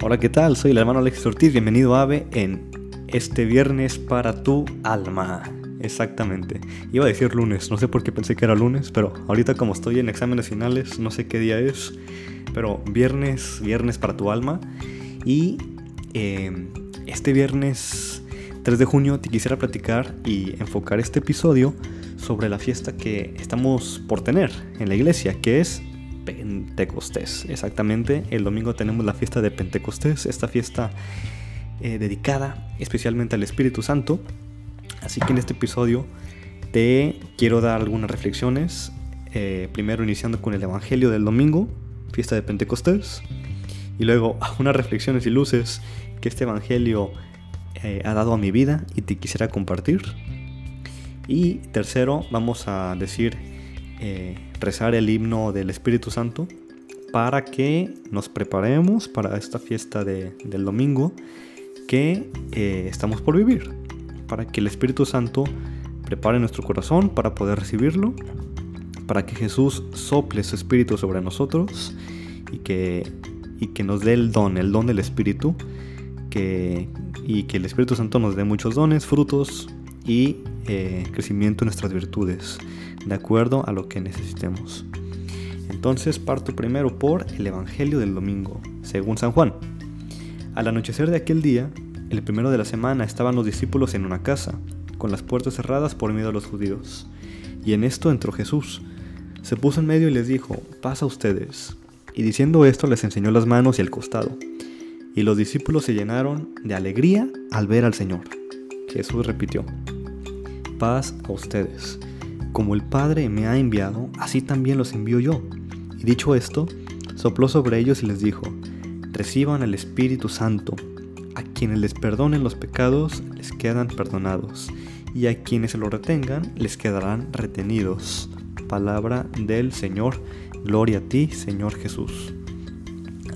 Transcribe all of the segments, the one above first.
Hola, ¿qué tal? Soy el hermano Alex Ortiz, bienvenido a AVE en este viernes para tu alma. Exactamente. Iba a decir lunes, no sé por qué pensé que era lunes, pero ahorita como estoy en exámenes finales, no sé qué día es, pero viernes, viernes para tu alma. Y eh, este viernes 3 de junio te quisiera platicar y enfocar este episodio sobre la fiesta que estamos por tener en la iglesia, que es Pentecostés. Exactamente, el domingo tenemos la fiesta de Pentecostés, esta fiesta eh, dedicada especialmente al Espíritu Santo. Así que en este episodio te quiero dar algunas reflexiones. Eh, primero iniciando con el Evangelio del domingo, fiesta de Pentecostés. Y luego unas reflexiones y luces que este Evangelio eh, ha dado a mi vida y te quisiera compartir. Y tercero, vamos a decir rezar el himno del Espíritu Santo para que nos preparemos para esta fiesta de, del domingo que eh, estamos por vivir, para que el Espíritu Santo prepare nuestro corazón para poder recibirlo, para que Jesús sople su Espíritu sobre nosotros y que, y que nos dé el don, el don del Espíritu, que, y que el Espíritu Santo nos dé muchos dones, frutos y eh, crecimiento en nuestras virtudes de acuerdo a lo que necesitemos. Entonces parto primero por el Evangelio del domingo, según San Juan. Al anochecer de aquel día, el primero de la semana, estaban los discípulos en una casa, con las puertas cerradas por miedo a los judíos. Y en esto entró Jesús. Se puso en medio y les dijo, pasa ustedes. Y diciendo esto les enseñó las manos y el costado. Y los discípulos se llenaron de alegría al ver al Señor. Jesús repitió, paz a ustedes. Como el Padre me ha enviado, así también los envío yo. Y dicho esto, sopló sobre ellos y les dijo, reciban el Espíritu Santo. A quienes les perdonen los pecados, les quedan perdonados. Y a quienes se lo retengan, les quedarán retenidos. Palabra del Señor. Gloria a ti, Señor Jesús.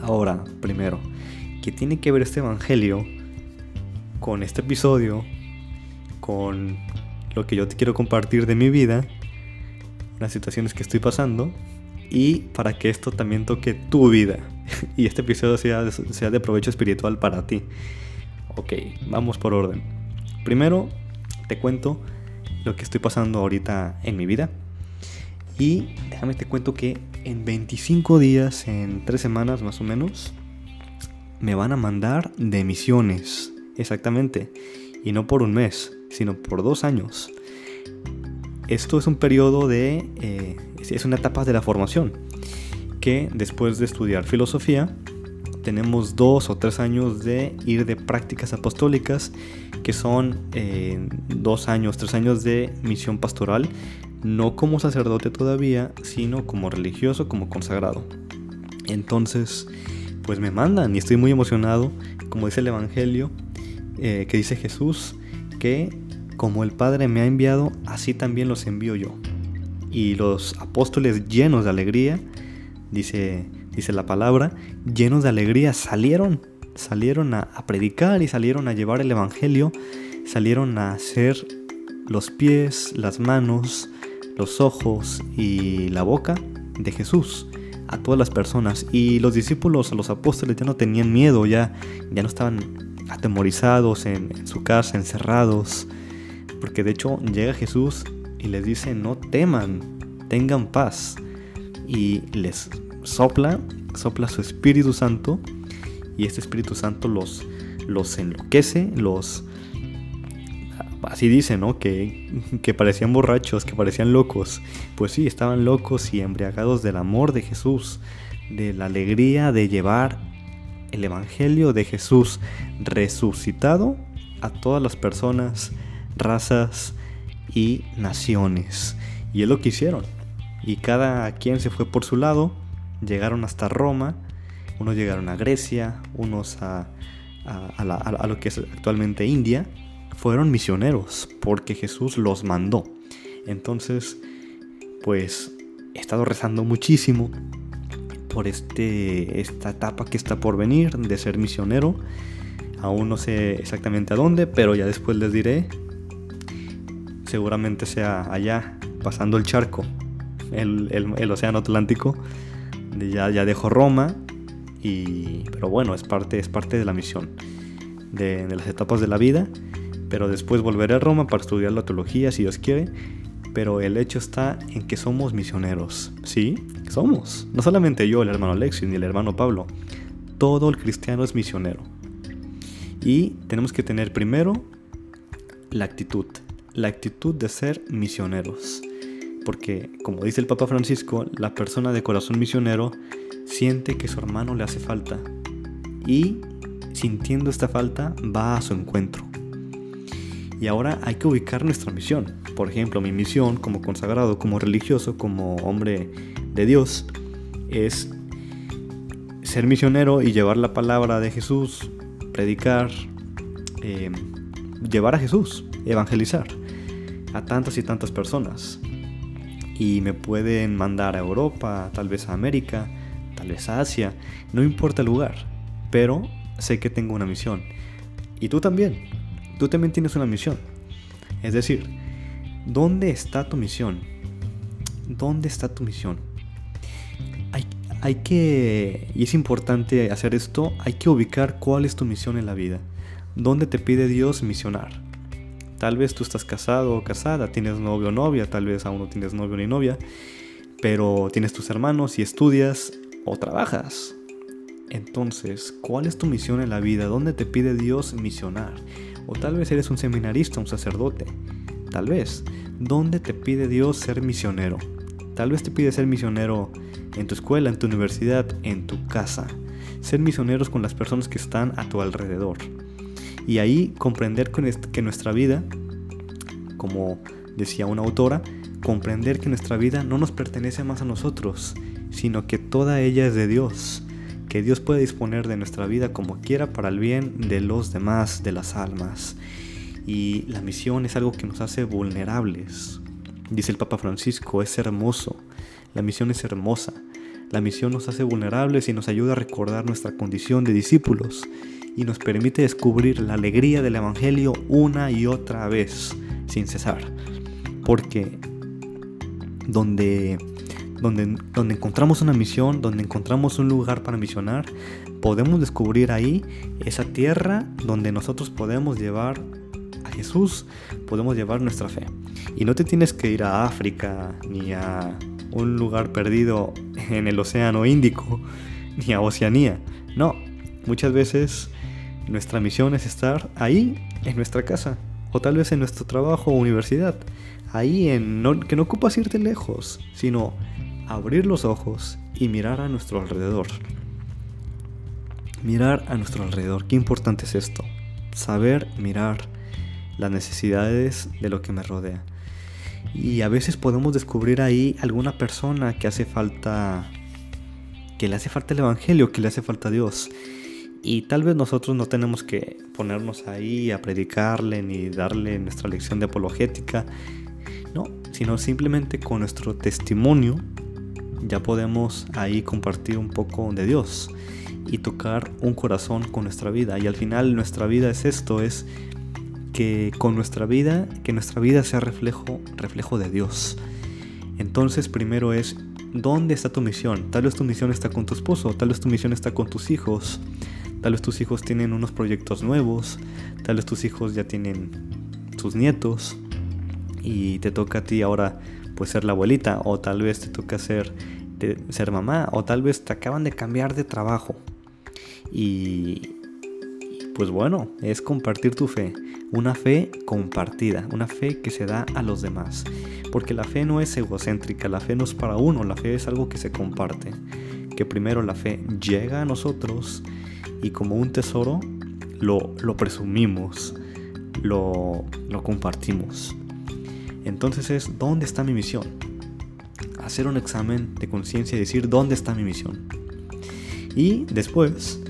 Ahora, primero, ¿qué tiene que ver este Evangelio con este episodio? Con lo que yo te quiero compartir de mi vida, las situaciones que estoy pasando y para que esto también toque tu vida y este episodio sea sea de provecho espiritual para ti. Ok, vamos por orden. Primero te cuento lo que estoy pasando ahorita en mi vida y déjame te cuento que en 25 días, en 3 semanas más o menos, me van a mandar de misiones. Exactamente. Y no por un mes, sino por dos años. Esto es un periodo de... Eh, es una etapa de la formación, que después de estudiar filosofía, tenemos dos o tres años de ir de prácticas apostólicas, que son eh, dos años, tres años de misión pastoral, no como sacerdote todavía, sino como religioso, como consagrado. Entonces, pues me mandan y estoy muy emocionado, como dice el Evangelio, eh, que dice Jesús, que como el Padre me ha enviado, así también los envío yo. Y los apóstoles llenos de alegría, dice, dice la palabra, llenos de alegría salieron, salieron a, a predicar y salieron a llevar el Evangelio, salieron a hacer los pies, las manos, los ojos y la boca de Jesús a todas las personas. Y los discípulos, los apóstoles ya no tenían miedo, ya, ya no estaban atemorizados en, su casa, encerrados. Porque de hecho llega Jesús y les dice, no teman, tengan paz. Y les sopla, sopla su Espíritu Santo. Y este Espíritu Santo los, los enloquece, los... Así dice, ¿no? Que, que parecían borrachos, que parecían locos. Pues sí, estaban locos y embriagados del amor de Jesús, de la alegría de llevar el Evangelio de Jesús resucitado a todas las personas, razas y naciones. Y es lo que hicieron. Y cada quien se fue por su lado, llegaron hasta Roma, unos llegaron a Grecia, unos a, a, lo que es actualmente India, fueron misioneros porque Jesús los mandó. Entonces, pues he estado rezando muchísimo por este, esta etapa que está por venir de ser misionero. Aún no sé exactamente a dónde, pero ya después les diré. Seguramente sea allá, pasando el charco, el, el, Océano Atlántico. Ya, ya dejo Roma Y, pero bueno, es parte, es parte de la misión, de, de las etapas de la vida. Pero después volveré a Roma para estudiar la teología, si Dios quiere. Pero el hecho está en que somos misioneros. Sí, somos. No solamente yo, el hermano Alexis, ni el hermano Pablo. Todo el cristiano es misionero. Y tenemos que tener primero la actitud. La actitud de ser misioneros. Porque, como dice el Papa Francisco, la persona de corazón misionero siente que su hermano le hace falta. Y sintiendo esta falta, va a su encuentro. Y ahora hay que ubicar nuestra misión. Por ejemplo, mi misión como consagrado, como religioso, como hombre de Dios, es ser misionero y llevar la palabra de Jesús, predicar, em, llevar a Jesús, evangelizar a tantas y tantas personas. Y me pueden mandar a Europa, tal vez a América, tal vez a Asia, no importa el lugar, pero sé que tengo una misión. Y tú también, tú también tienes una misión. Es decir, ¿dónde está tu misión? ¿Dónde está tu misión? Hay, hay, que, y es importante hacer esto, hay que ubicar cuál es tu misión en la vida. ¿Dónde te pide Dios misionar? Tal vez tú estás casado o casada, tienes novio o novia, tal vez aún no tienes novio ni novia, pero tienes tus hermanos y estudias o trabajas. Entonces, ¿cuál es tu misión en la vida? ¿Dónde te pide Dios misionar? O tal vez eres un seminarista, un sacerdote. Tal vez. ¿Dónde te pide Dios ser misionero? Tal vez te pide ser misionero en tu escuela, en tu universidad, en tu casa. Ser misioneros con las personas que están a tu alrededor. Y ahí comprender que nuestra vida, como decía una autora, comprender que nuestra vida no nos pertenece más a nosotros, sino que toda ella es de Dios que Dios puede disponer de nuestra vida como quiera para el bien de los demás, de las almas. Y la misión es algo que nos hace vulnerables. Dice el Papa Francisco, es hermoso. La misión es hermosa. La misión nos hace vulnerables y nos ayuda a recordar nuestra condición de discípulos y nos permite descubrir la alegría del Evangelio una y otra vez, sin cesar. Porque donde donde, donde encontramos una misión, donde encontramos un lugar para misionar, podemos descubrir ahí esa tierra donde nosotros podemos llevar a Jesús, podemos llevar nuestra fe. Y no te tienes que ir a África, ni a un lugar perdido en el Océano Índico, ni a Oceanía. No, muchas veces nuestra misión es estar ahí, en nuestra casa, o tal vez en nuestro trabajo o universidad. Ahí en que no ocupas irte lejos, sino abrir los ojos y mirar a nuestro alrededor. Mirar a nuestro alrededor. Qué importante es esto. Saber mirar las necesidades de lo que me rodea. Y a veces podemos descubrir ahí alguna persona que hace falta, que le hace falta el Evangelio, que le hace falta Dios. Y tal vez nosotros no tenemos que ponernos ahí a predicarle ni darle nuestra lección de apologética, no, sino simplemente con nuestro testimonio ya podemos ahí compartir un poco de Dios y tocar un corazón con nuestra vida. Y al final nuestra vida es esto, es que con nuestra vida, que nuestra vida sea reflejo, reflejo de Dios. Entonces primero es, ¿dónde está tu misión? Tal vez tu misión está con tu esposo, tal vez tu misión está con tus hijos, tal vez tus hijos tienen unos proyectos nuevos, tal vez tus hijos ya tienen sus nietos y te toca a ti ahora pues ser la abuelita o tal vez te toca ser, ser mamá o tal vez te acaban de cambiar de trabajo. Y pues bueno, es compartir tu fe, una fe compartida, una fe que se da a los demás. Porque la fe no es egocéntrica, la fe no es para uno, la fe es algo que se comparte. Que primero la fe llega a nosotros y como un tesoro lo, lo presumimos, lo, lo compartimos. Entonces es, ¿dónde está mi misión? Hacer un examen de conciencia y decir, ¿dónde está mi misión? Y después,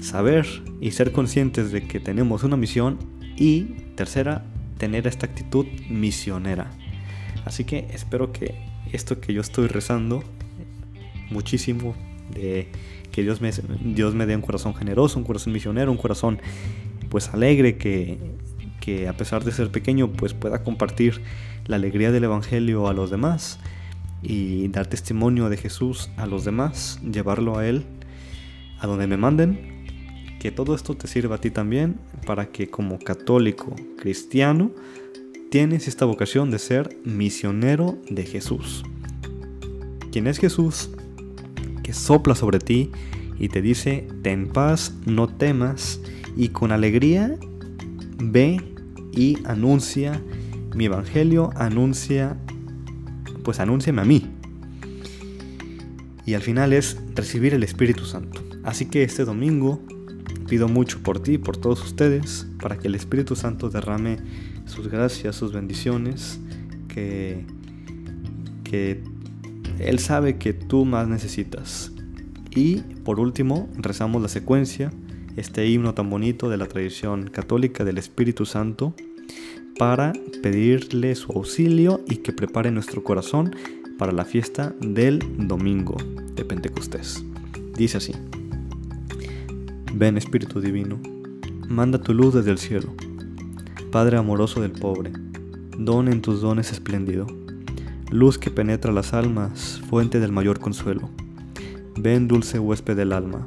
saber y ser conscientes de que tenemos una misión. Y tercera, tener esta actitud misionera. Así que espero que esto que yo estoy rezando muchísimo, de que Dios me, Dios me dé un corazón generoso, un corazón misionero, un corazón pues alegre, que que a pesar de ser pequeño pues pueda compartir la alegría del Evangelio a los demás y dar testimonio de Jesús a los demás, llevarlo a Él a donde me manden, que todo esto te sirva a ti también para que como católico cristiano tienes esta vocación de ser misionero de Jesús. ¿Quién es Jesús? Que sopla sobre ti y te dice, ten paz, no temas, y con alegría ve y anuncia mi evangelio, anuncia, pues anúnciame a mí. Y al final es recibir el Espíritu Santo. Así que este domingo pido mucho por ti, por todos ustedes, para que el Espíritu Santo derrame sus gracias, sus bendiciones, que, que Él sabe que tú más necesitas. Y por último, rezamos la secuencia, este himno tan bonito de la tradición católica del Espíritu Santo, para pedirle su auxilio y que prepare nuestro corazón para la fiesta del domingo de Pentecostés. Dice así, ven Espíritu Divino, manda tu luz desde el cielo Padre amoroso del pobre, don en tus dones espléndido, luz que penetra las almas, fuente del mayor consuelo. Ven dulce huésped del alma,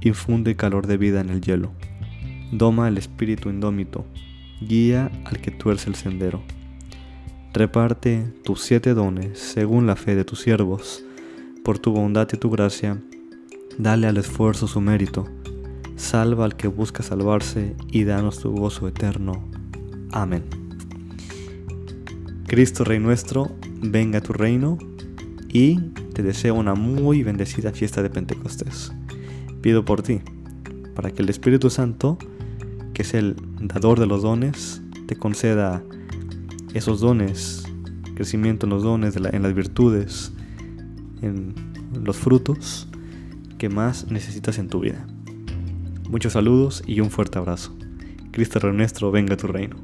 infunde calor de vida en el hielo. Doma el espíritu indómito, guía al que tuerce el sendero. Reparte tus siete dones según la fe de tus siervos, por tu bondad y tu gracia, dale al esfuerzo su mérito, salva al que busca salvarse y danos tu gozo eterno. Amén. Cristo Rey nuestro, venga a tu reino y te deseo una muy bendecida fiesta de Pentecostés. Pido por ti, para que el Espíritu Santo, que es el dador de los dones, te conceda esos dones, crecimiento en los dones, en las virtudes, en los frutos que más necesitas en tu vida. Muchos saludos y un fuerte abrazo. Cristo nuestro, venga a tu reino.